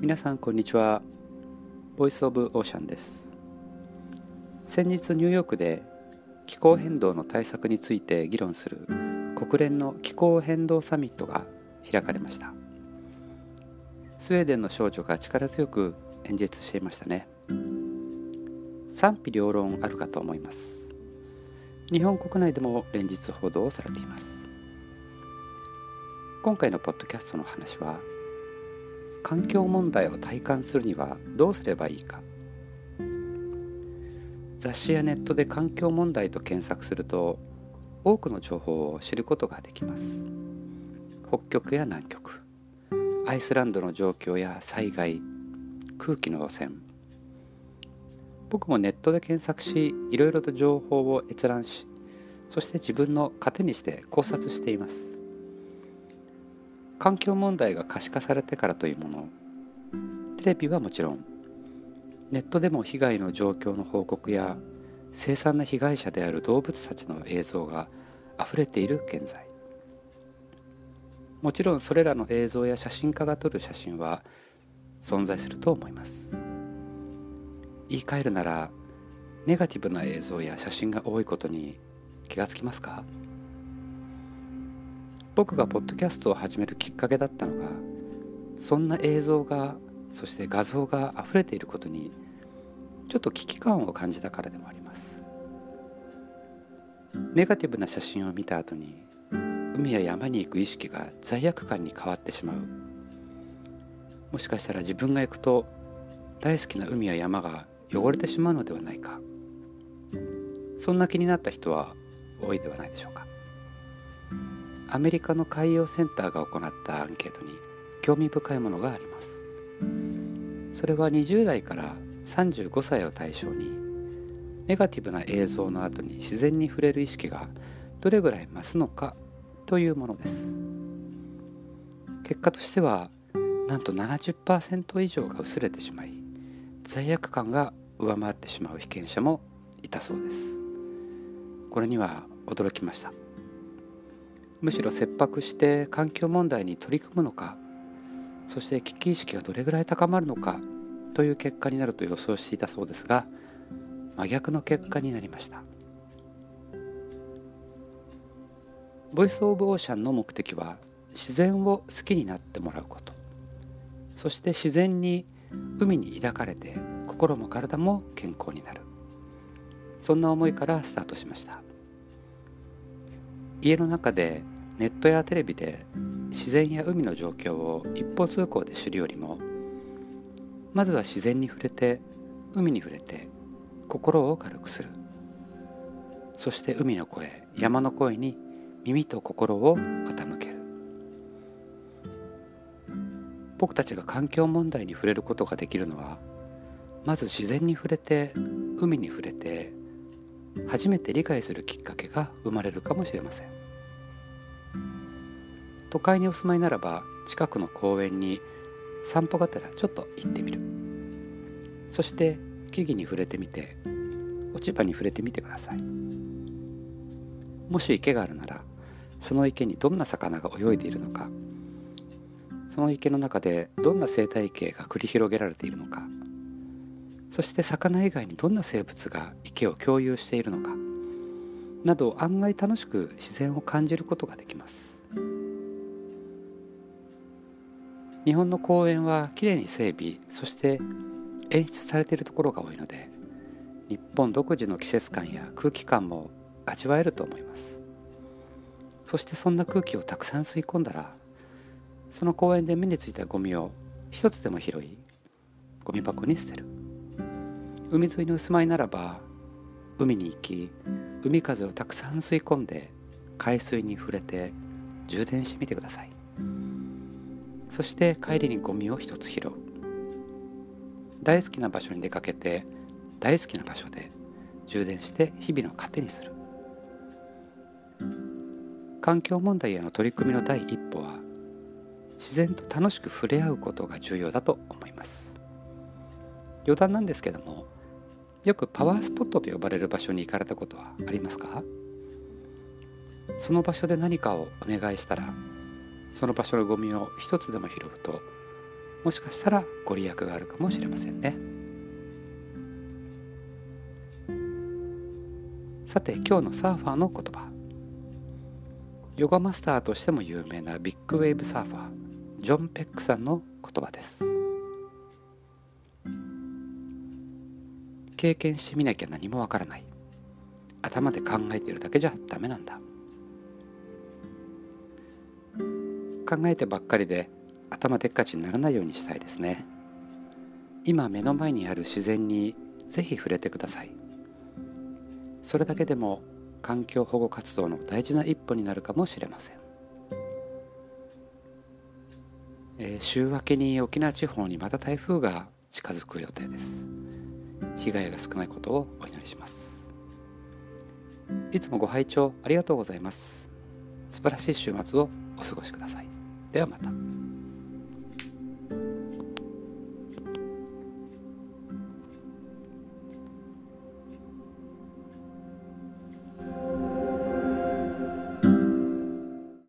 皆さんこんにちは。ボイスオブオーシャンです。先日ニューヨークで気候変動の対策について議論する国連の気候変動サミットが開かれました。スウェーデンの少女が力強く演説していましたね。賛否両論あるかと思います。日本国内でも連日報道されています。今回のポッドキャストの話は環境問題を体感するにはどうすればいいか。雑誌やネットで環境問題と検索すると多くの情報を知ることができます。北極や南極アイスランドの状況や災害空気の汚染。僕もネットで検索しいろいろと情報を閲覧しそして自分の糧にして考察しています。環境問題が可視化されてからというもの。テレビはもちろん。ネットでも被害の状況の報告や凄惨な被害者である動物たちの映像があふれている現在。もちろんそれらの映像や写真家が撮る写真は存在すると思います。言い換えるならネガティブな映像や写真が多いことに気がつきますか？僕がポッドキャストを始めるきっかけだったのがそんな映像がそして画像が溢れていることにちょっと危機感を感じたからでもあります。ネガティブな写真を見た後に海や山に行く意識が罪悪感に変わってしまう。もしかしたら自分が行くと大好きな海や山が汚れてしまうのではないか。そんな気になった人は多いではないでしょうか。アメリカの海洋センターが行ったアンケートに興味深いものがあります。それは20代から35歳を対象にネガティブな映像の後に自然に触れる意識がどれぐらい増すのかというものです。結果としてはなんと70%以上が薄れてしまい罪悪感が上回ってしまう被験者もいたそうです。これには驚きました。むしろ切迫して環境問題に取り組むのかそして危機意識がどれぐらい高まるのかという結果になると予想していたそうですが真逆の結果になりました。ボイス・オブ・オーシャンの目的は自然を好きになってもらうこと。そして自然に海に抱かれて心も体も健康になる。そんな思いからスタートしました。家の中でネットやテレビで自然や海の状況を一方通行で知るよりもまずは自然に触れて海に触れて心を軽くする。そして海の声山の声に耳と心を傾ける。僕たちが環境問題に触れることができるのはまず自然に触れて海に触れて初めて理解するきっかけが生まれるかもしれません。都会にお住まいならば近くの公園に散歩がてらちょっと行ってみる。そして木々に触れてみて落ち葉に触れてみてください。もし池があるならその池にどんな魚が泳いでいるのかその池の中でどんな生態系が繰り広げられているのかそして魚以外にどんな生物が池を共有しているのかなど案外楽しく自然を感じることができます。日本の公園はきれいに整備そして演出されているところが多いので日本独自の季節感や空気感も味わえると思います。そしてそんな空気をたくさん吸い込んだらその公園で目についたゴミを一つでも拾いゴミ箱に捨てる。海沿いにお住まいならば海に行き海風をたくさん吸い込んで海水に触れて充電してみてください。そして帰りにゴミを一つ拾う。大好きな場所に出かけて大好きな場所で充電して日々の糧にする。環境問題への取り組みの第一歩は自然と楽しく触れ合うことが重要だと思います。余談なんですけどもよくパワースポットと呼ばれる場所に行かれたことはありますか？その場所で何かをお願いしたらその場所のゴミを一つでも拾うともしかしたらご利益があるかもしれませんね。さて今日のサーファーの言葉。ヨガマスターとしても有名なビッグウェーブサーファージョン・ペックさんの言葉です。経験してみなきゃ何もわからない。頭で考えているだけじゃダメなんだ。考えてばっかりで頭でっかちにならないようにしたいですね。今目の前にある自然にぜひ触れてください。それだけでも環境保護活動の大事な一歩になるかもしれません、えー、週明けに沖縄地方にまた台風が近づく予定です。被害が少ないことをお祈りします。いつもご拝聴ありがとうございます。素晴らしい週末をお過ごしください。ではまた。